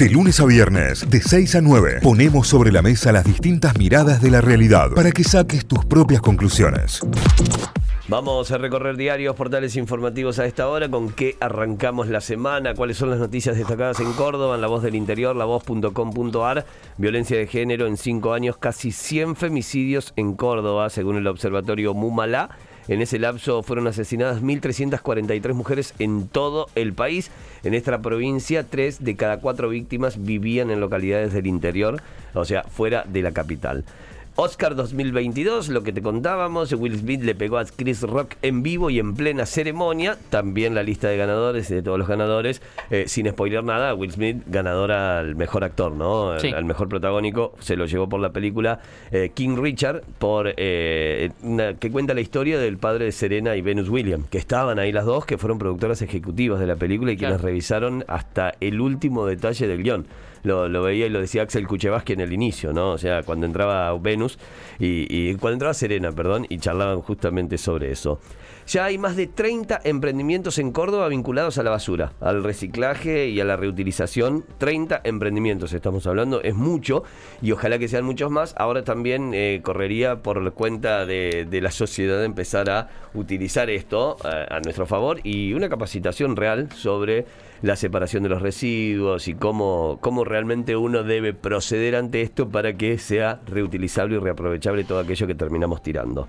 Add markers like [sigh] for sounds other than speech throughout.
De lunes a viernes, de 6 a 9, ponemos sobre la mesa las distintas miradas de la realidad para que saques tus propias conclusiones. Vamos a recorrer diarios, portales informativos a esta hora, con qué arrancamos la semana, cuáles son las noticias destacadas en Córdoba, en La Voz del Interior, lavoz.com.ar, violencia de género en cinco años, casi 100 femicidios en Córdoba, según el observatorio Mumala. En ese lapso fueron asesinadas 1.343 mujeres en todo el país. En esta provincia, tres de cada cuatro víctimas vivían en localidades del interior, o sea, fuera de la capital. Oscar 2022, lo que te contábamos, Will Smith le pegó a Chris Rock en vivo y en plena ceremonia. También la lista de ganadores de todos los ganadores, eh, sin spoiler nada, Will Smith ganadora al mejor actor, ¿no? Al mejor protagónico, se lo llevó por la película eh, King Richard, por eh, que cuenta la historia del padre de Serena y Venus Williams, que estaban ahí las dos, que fueron productoras ejecutivas de la película y quienes revisaron hasta el último detalle del guion lo, veía y lo decía Axel Kuchevaski en el inicio, ¿no? O sea, cuando entraba Venus y, cuando entraba Serena, perdón, y charlaban justamente sobre eso. Ya hay más de 30 emprendimientos en Córdoba vinculados a la basura, al reciclaje y a la reutilización. 30 emprendimientos estamos hablando, es mucho y ojalá que sean muchos más. Ahora también eh, correría por cuenta de, la sociedad empezar a utilizar esto eh, a nuestro favor y una capacitación real sobre la separación de los residuos y cómo, cómo realmente uno debe proceder ante esto para que sea reutilizable y reaprovechable todo aquello que terminamos tirando.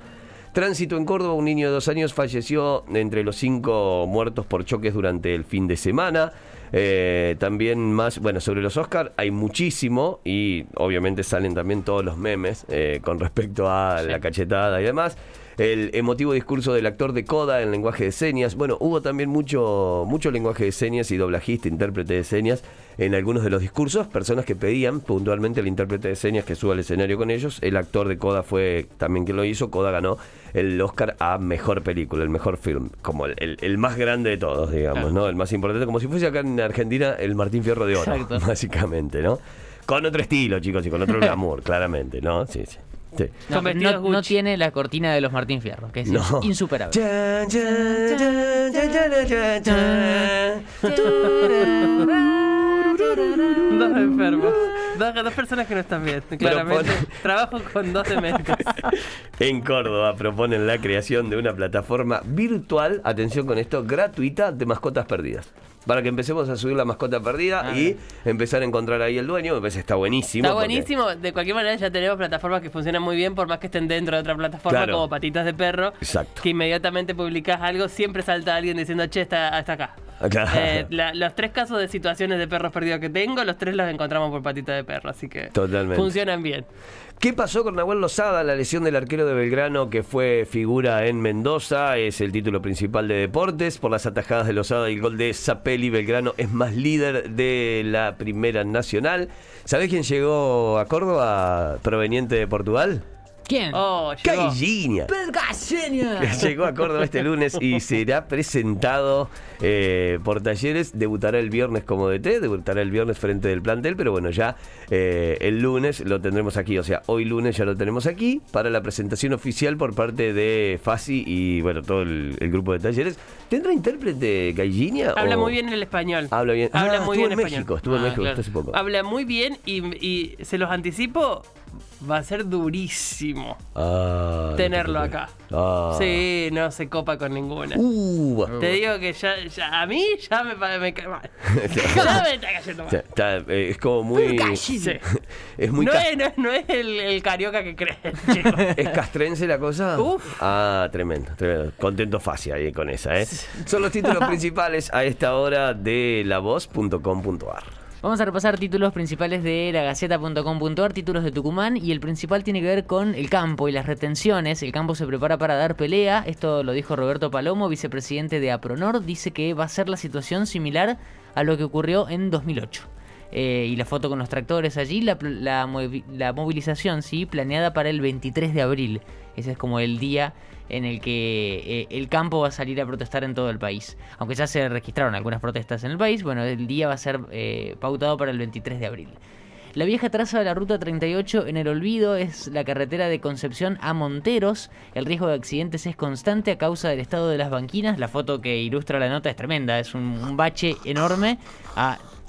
Tránsito en Córdoba, un niño de dos años falleció entre los cinco muertos por choques durante el fin de semana. Eh, también más, bueno, sobre los Oscars hay muchísimo y obviamente salen también todos los memes eh, con respecto a la cachetada y demás el emotivo discurso del actor de Coda en lenguaje de señas. Bueno, hubo también mucho, mucho lenguaje de señas y doblajista, intérprete de señas en algunos de los discursos, personas que pedían puntualmente al intérprete de señas que suba al escenario con ellos. El actor de Coda fue también quien lo hizo. Coda ganó el Oscar a mejor película, el mejor film, como el, más grande de todos, digamos, ¿no? El más importante, como si fuese acá en Argentina el Martín Fierro de Oro, [laughs] básicamente, ¿no? Con otro estilo, chicos, y con otro [laughs] glamour, claramente, ¿no? Sí, sí. No, tiene la cortina de los Martín Fierro, que es insuperable. Dos enfermos. Dos, personas que no están bien, claramente. Trabajo con dos dementes. [laughs] en Córdoba proponen la creación de una plataforma virtual, atención con esto, gratuita de mascotas perdidas para que empecemos a subir la mascota perdida ah, y empezar a encontrar ahí el dueño. Me parece está buenísimo. Está buenísimo. De cualquier manera ya tenemos plataformas que funcionan muy bien, por más que estén dentro de otra plataforma, como Patitas de Perro. Exacto. Que inmediatamente publicas algo, siempre salta alguien diciendo, che, está, está acá. Eh, los tres casos de situaciones de perros perdidos que tengo, los tres los encontramos por Patitas de Perro, así que funcionan bien. ¿Qué pasó con Nahuel Lozada? La lesión del arquero de Belgrano que fue figura en Mendoza. Es el título principal de deportes. Por las atajadas de Lozada y el gol de Zapelli, Belgrano es más líder de la Primera Nacional. ¿Sabés quién llegó a Córdoba proveniente de Portugal? ¿Quién? Oh, llegó. [laughs] Llegó a Córdoba este lunes y será presentado eh, por talleres. Debutará el viernes como DT, debutará el viernes frente del plantel, pero bueno, ya eh, el lunes lo tendremos aquí. O sea, hoy lunes ya lo tenemos aquí para la presentación oficial por parte de Fasi y bueno, todo el, grupo de talleres. ¿Tendrá intérprete Gallinia? Habla muy bien el español. Habla bien. Habla ah, muy bien en México, estuvo en ah, México hace poco. Habla muy bien y, y se los anticipo, va a ser durísimo ah, tenerlo acá. Ah. Sí, no se copa con ninguna. Uh, Te digo que ya, ya, a mí ya me, me cae mal. [laughs] ya me está cayendo mal. Eh, es como muy. [laughs] es muy. No es, no, es el, el, carioca que crees, [laughs] ¿Es castrense la cosa? Uf. Ah, tremendo, tremendo. Contento fácil ahí con esa, ¿eh? Son los títulos principales a esta hora de lavoz.com.ar. Vamos a repasar títulos principales de la Gaceta.com.ar, títulos de Tucumán, y el principal tiene que ver con el campo y las retenciones. El campo se prepara para dar pelea, esto lo dijo Roberto Palomo, vicepresidente de APRONOR, dice que va a ser la situación similar a lo que ocurrió en 2008. Eh, y la foto con los tractores allí, la, movilización, sí, planeada para el 23 de abril. Ese es como el día en el que eh, el campo va a salir a protestar en todo el país. Aunque ya se registraron algunas protestas en el país, bueno, el día va a ser eh, pautado para el 23 de abril. La vieja traza de la Ruta 38 en el olvido es la carretera de Concepción a Monteros. El riesgo de accidentes es constante a causa del estado de las banquinas. La foto que ilustra la nota es tremenda, es un, bache enorme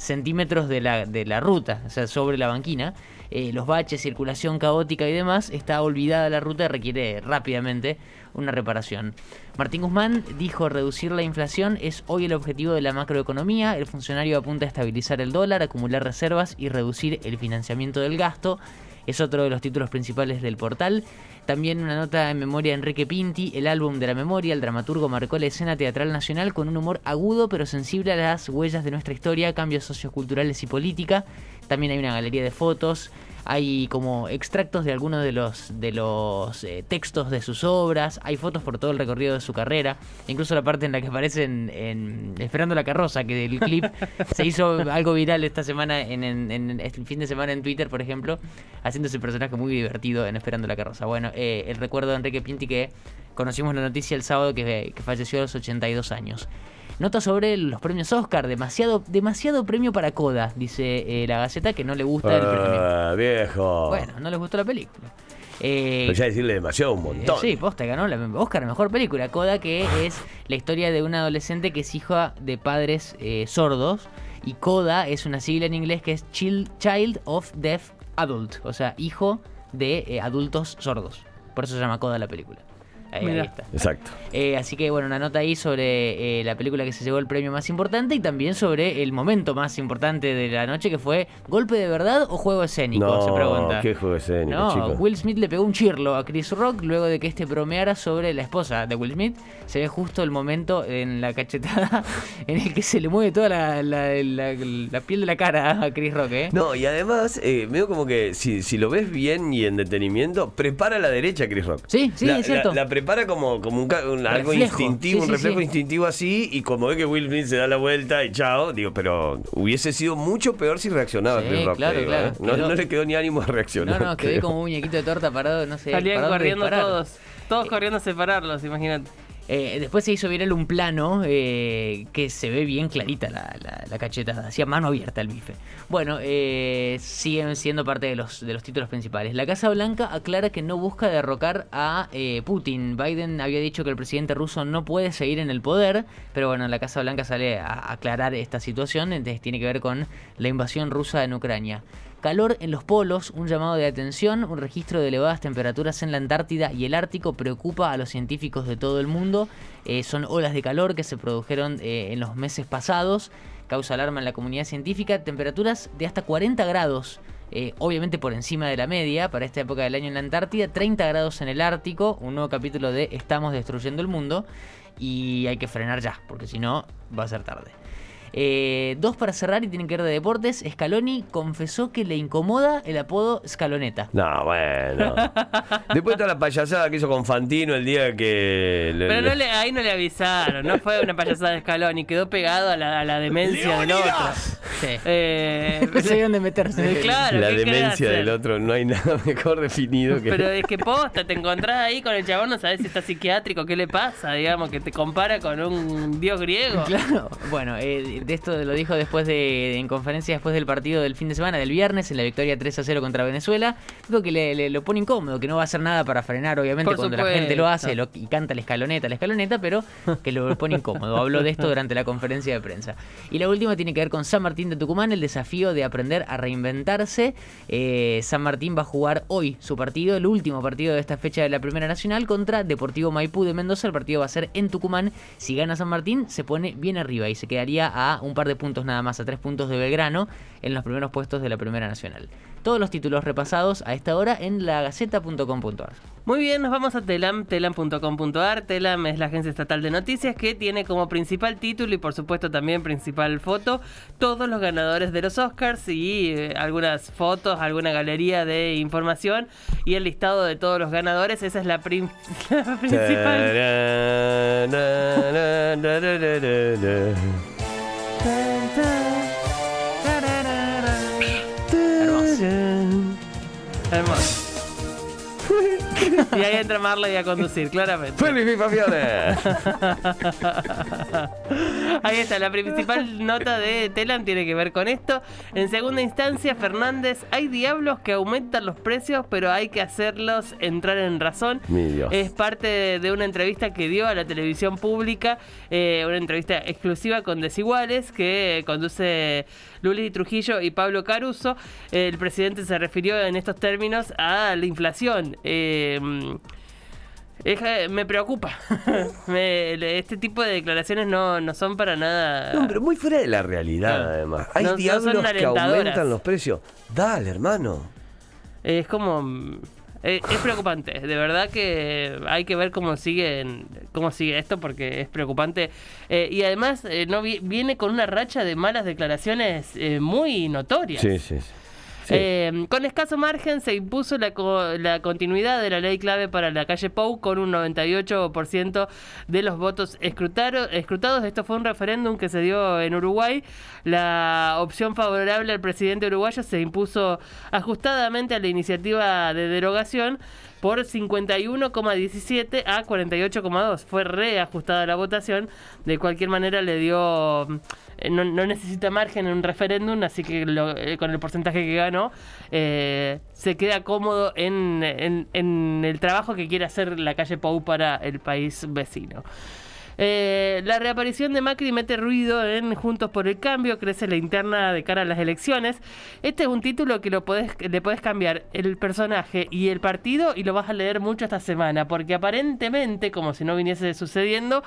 centímetros de la, de la ruta, o sea, sobre la banquina. Eh, los baches, circulación caótica y demás, está olvidada la ruta y requiere rápidamente una reparación. Martín Guzmán dijo reducir la inflación es hoy el objetivo de la macroeconomía. El funcionario apunta a estabilizar el dólar, acumular reservas y reducir el financiamiento del gasto. Es otro de los títulos principales del portal. También una nota en memoria de Enrique Pinti, el álbum de la memoria, el dramaturgo marcó la escena teatral nacional con un humor agudo pero sensible a las huellas de nuestra historia, cambios socioculturales y política. También hay una galería de fotos, hay como extractos de algunos de los, de los eh, textos de sus obras, hay fotos por todo el recorrido de su carrera, incluso la parte en la que aparece en, Esperando la carroza, que el clip [laughs] se hizo algo viral esta semana, en, en, este fin de semana en Twitter, por ejemplo, haciendo ese personaje muy divertido en Esperando la carroza. Bueno, eh, el recuerdo de Enrique Pinti que conocimos la noticia el sábado que, que falleció a los 82 años. Nota sobre los premios Oscar, demasiado, demasiado premio para Coda, dice eh, la Gaceta, que no le gusta el premio. Ah, viejo. Bueno, no le gustó la película. Eh, Pero ya decirle demasiado un montón. sí, posta ganó la Oscar, mejor película. Coda, que es la historia de una adolescente que es hija de padres eh, sordos. Y Coda es una sigla en inglés que es Child of Deaf Adult, o sea, hijo de adultos sordos. Por eso se llama Coda la película. Ahí, está. Exacto. Eh, así que bueno, una nota ahí sobre eh, la película que se llevó el premio más importante y también sobre el momento más importante de la noche que fue ¿golpe de verdad o juego escénico? No, se pregunta. ¿Qué juego escénico? No, Will Smith le pegó un chirlo a Chris Rock luego de que este bromeara sobre la esposa de Will Smith. Se ve justo el momento en la cachetada [laughs] en el que se le mueve toda la, la, piel de la cara a Chris Rock, ¿eh? No, y además, eh, veo como que si, si, lo ves bien y en detenimiento, prepara la derecha Chris Rock. Sí, sí, es cierto prepara como, como un, algo instintivo, un reflejo instintivo así, y como ve que Will Smith se da la vuelta y chao, digo, pero hubiese sido mucho peor si reaccionaba Chris Rock. Claro, claro. ¿eh? no, no, le quedó ni ánimo a reaccionar. No, no, quedé como un muñequito de torta parado, no sé. Salían corriendo todos, todos corriendo a separarlos, imagínate. Eh, después se hizo viral un plano eh, que se ve bien clarita la, la, cachetada, hacía mano abierta el bife. Bueno, eh, siguen siendo parte de los, de los títulos principales. La Casa Blanca aclara que no busca derrocar a Putin. Biden había dicho que el presidente ruso no puede seguir en el poder, pero bueno, la Casa Blanca sale a aclarar esta situación, entonces tiene que ver con la invasión rusa en Ucrania. Calor en los polos, un llamado de atención, un registro de elevadas temperaturas en la Antártida y el Ártico preocupa a los científicos de todo el mundo. Eh, son olas de calor que se produjeron eh, en los meses pasados, causa alarma en la comunidad científica, temperaturas de hasta 40 grados. Eh, obviamente por encima de la media para esta época del año en la Antártida, 30 grados en el Ártico, un nuevo capítulo de Estamos destruyendo el mundo y hay que frenar ya, porque si no va a ser tarde. Eh, dos para cerrar y tienen que ver de deportes. Scaloni confesó que le incomoda el apodo Scaloneta. No, bueno. Después toda la payasada que hizo con Fantino el día que. Pero No le, ahí no le avisaron, no fue una payasada de Scaloni, quedó pegado a la, a la demencia del otro. Sí. Eh, no sé dónde meterse. Claro, la demencia del otro, no hay [laughs] nada mejor definido que. Pero es que posta, te encontrás ahí con el chabón, no sabes si está psiquiátrico, qué le pasa, digamos, que te compara con un dios griego. Claro, bueno, eh, de esto lo dijo después de, en conferencia después del partido del fin de semana, del viernes, en la victoria 3 a 0 contra Venezuela. Dijo que le, lo pone incómodo, que no va a hacer nada para frenar, obviamente, cuando la gente lo hace y canta la escaloneta, la escaloneta, pero que lo pone incómodo. Habló de esto durante la conferencia de prensa. Y la última tiene que ver con San Martín de Tucumán, el desafío de aprender a reinventarse. Eh, San Martín va a jugar hoy su partido, el último partido de esta fecha de la Primera Nacional contra Deportivo Maipú de Mendoza. El partido va a ser en Tucumán. Si gana San Martín, se pone bien arriba y se quedaría a un par de puntos nada más, a tres puntos de Belgrano en los primeros puestos de la Primera Nacional. Todos los títulos repasados a esta hora en lagaceta.com.ar. Muy bien, nos vamos a telam, telam.com.ar. Telam es la agencia estatal de noticias que tiene como principal título y por supuesto también principal foto todos los ganadores de los Oscars y eh, algunas fotos, alguna galería de información y el listado de todos los ganadores. Esa es la, [laughs] la principal. Hermoso. Y ahí entra Marley a conducir, claramente. ¡Feliz mi [laughs] [laughs] Ahí está, la principal nota de Telan tiene que ver con esto. En segunda instancia, Fernández, hay diablos que aumentan los precios, pero hay que hacerlos entrar en razón. Es parte de una entrevista que dio a la televisión pública, eh, una entrevista exclusiva con Desiguales que conduce Luli Trujillo y Pablo Caruso. el presidente se refirió en estos términos a la inflación. Eh, me preocupa. [laughs] este tipo de declaraciones no, no, son para nada. No, pero muy fuera de la realidad, además. Hay diablos que aumentan los precios. Dale, hermano. Es como. Eh, es, preocupante, de verdad que hay que ver cómo sigue, cómo sigue esto porque es preocupante. Eh, y además eh, no viene con una racha de malas declaraciones muy notorias. Sí, sí, sí. Eh, con escaso margen se impuso la, la, continuidad de la ley clave para la calle Pou con un 98% de los votos escrutados. Esto fue un referéndum que se dio en Uruguay. La opción favorable al presidente uruguayo se impuso ajustadamente a la iniciativa de derogación por 51,17 a 48,2. Fue reajustada la votación. De cualquier manera le dio... Eh, no, necesita margen en un referéndum, así que eh, con el porcentaje que ganó eh, se queda cómodo en, en el trabajo que quiere hacer la calle Pou para el país vecino. Eh, la reaparición de Macri mete ruido en Juntos por el Cambio, crece la interna de cara a las elecciones. Este es un título que lo podés, le puedes cambiar el personaje y el partido y lo vas a leer mucho esta semana, porque aparentemente, como si no viniese sucediendo,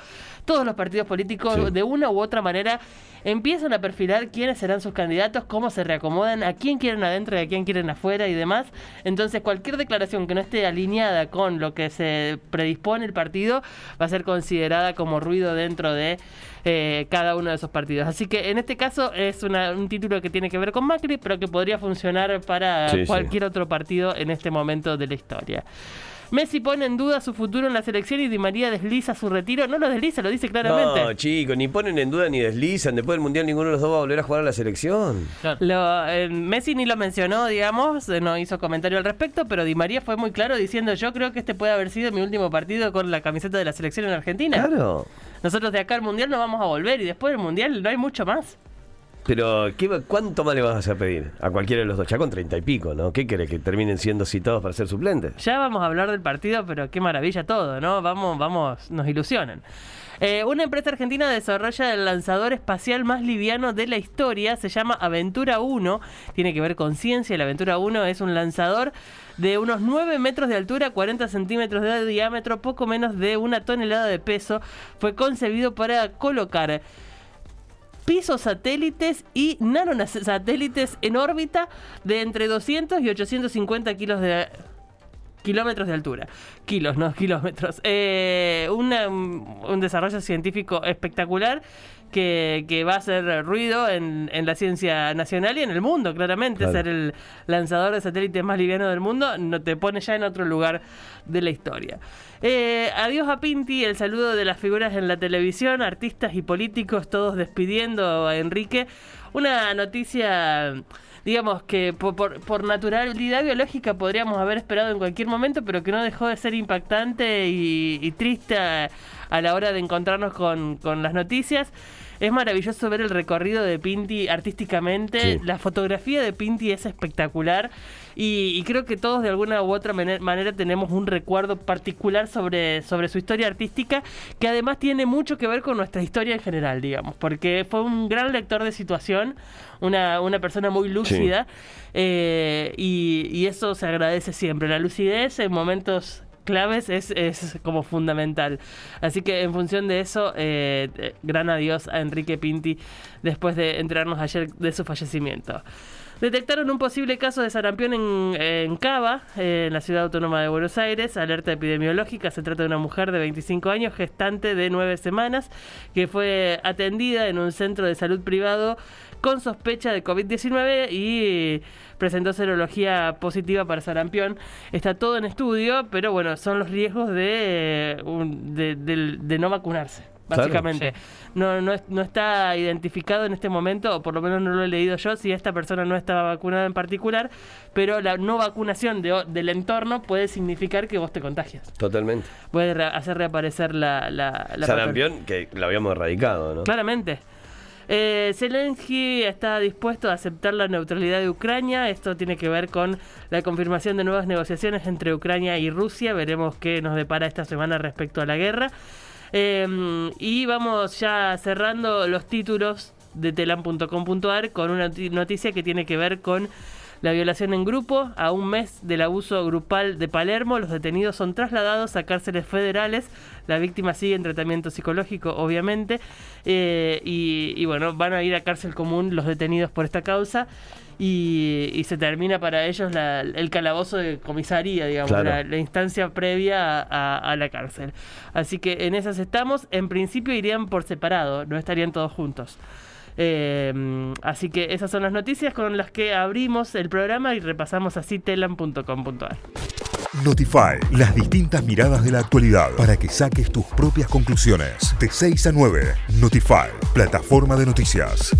todos los partidos políticos de una u otra manera empiezan a perfilar quiénes serán sus candidatos, cómo se reacomodan, a quién quieren adentro y a quién quieren afuera y demás. Entonces cualquier declaración que no esté alineada con lo que se predispone el partido va a ser considerada como ruido dentro de eh, cada uno de esos partidos. Así que en este caso es un título que tiene que ver con Macri, pero que podría funcionar para cualquier otro partido en este momento de la historia. Messi pone en duda su futuro en la selección y Di María desliza su retiro. No lo desliza, lo dice claramente. No, chicos, ni ponen en duda ni deslizan. Después del Mundial ninguno de los dos va a volver a jugar a la selección. Eh, Messi ni lo mencionó, digamos, eh, no hizo comentario al respecto, pero Di María fue muy claro diciendo yo creo que este puede haber sido mi último partido con la camiseta de la selección en Argentina. Claro. Nosotros de acá al Mundial no vamos a volver y después del Mundial no hay mucho más. Pero, ¿qué, ¿cuánto más le vas a pedir? A cualquiera de los dos, ya con treinta y pico, ¿no? ¿Qué querés? ¿Que terminen siendo citados para ser suplentes? Ya vamos a hablar del partido, pero qué maravilla todo, ¿no? Vamos, vamos, nos ilusionan. Eh, una empresa argentina desarrolla el lanzador espacial más liviano de la historia, se llama Aventura 1, tiene que ver con ciencia, la Aventura 1 es un lanzador de unos 9 metros de altura, 40 centímetros de diámetro, poco menos de una tonelada de peso, fue concebido para colocar pisos satélites y nanosatélites en órbita de entre 200 y 850 kilos de kilómetros de altura. Kilos, no [laughs] kilómetros. Eh, un desarrollo científico espectacular que, va a hacer ruido en, la ciencia nacional y en el mundo, claramente. Ser el lanzador de satélites más liviano del mundo no te pone ya en otro lugar de la historia. Eh, adiós a Pinti, el saludo de las figuras en la televisión, artistas y políticos, todos despidiendo a Enrique. Una noticia digamos que por, naturalidad biológica podríamos haber esperado en cualquier momento, pero que no dejó de ser impactante y, triste a, la hora de encontrarnos con, con las noticias. Es maravilloso ver el recorrido de Pinti artísticamente. La fotografía de Pinti es espectacular. Y, creo que todos de alguna u otra manera tenemos un recuerdo particular sobre, sobre su historia artística, que además tiene mucho que ver con nuestra historia en general, digamos, porque fue un gran lector de situación, una, una persona muy lúcida, eh, y, y eso se agradece siempre. La lucidez en momentos claves es, es como fundamental. Así que en función de eso, eh, gran adiós a Enrique Pinti después de enterarnos ayer de su fallecimiento. Detectaron un posible caso de sarampión en, en Cava, en la ciudad autónoma de Buenos Aires. Alerta epidemiológica. Se trata de una mujer de 25 años, gestante de 9 semanas, que fue atendida en un centro de salud privado con sospecha de COVID-19 y presentó serología positiva para sarampión. Está todo en estudio, pero bueno, son los riesgos de, de, no vacunarse. básicamente. No, no, no, está identificado en este momento, o por lo menos no lo he leído yo, si esta persona no estaba vacunada en particular, pero la no vacunación de, del entorno puede significar que vos te contagias. Totalmente. Puede hacer reaparecer la... la, la Sarampión, que lo habíamos erradicado, ¿no? Claramente. Eh, Zelensky está dispuesto a aceptar la neutralidad de Ucrania. Esto tiene que ver con la confirmación de nuevas negociaciones entre Ucrania y Rusia. Veremos qué nos depara esta semana respecto a la guerra. Em, y vamos ya cerrando los títulos de telam.com.ar con una noticia que tiene que ver con la violación en grupo. A un mes del abuso grupal de Palermo, los detenidos son trasladados a cárceles federales. La víctima sigue en tratamiento psicológico, obviamente. Eh, y, bueno, van a ir a cárcel común los detenidos por esta causa. Y, se termina para ellos el calabozo de comisaría, digamos, la, instancia previa a, la cárcel. Así que en esas estamos. En principio irían por separado, no estarían todos juntos. Em, así que esas son las noticias con las que abrimos el programa y repasamos así telam.com.ar. Notify, las distintas miradas de la actualidad para que saques tus propias conclusiones. De 6 a 9, Notify, plataforma de noticias.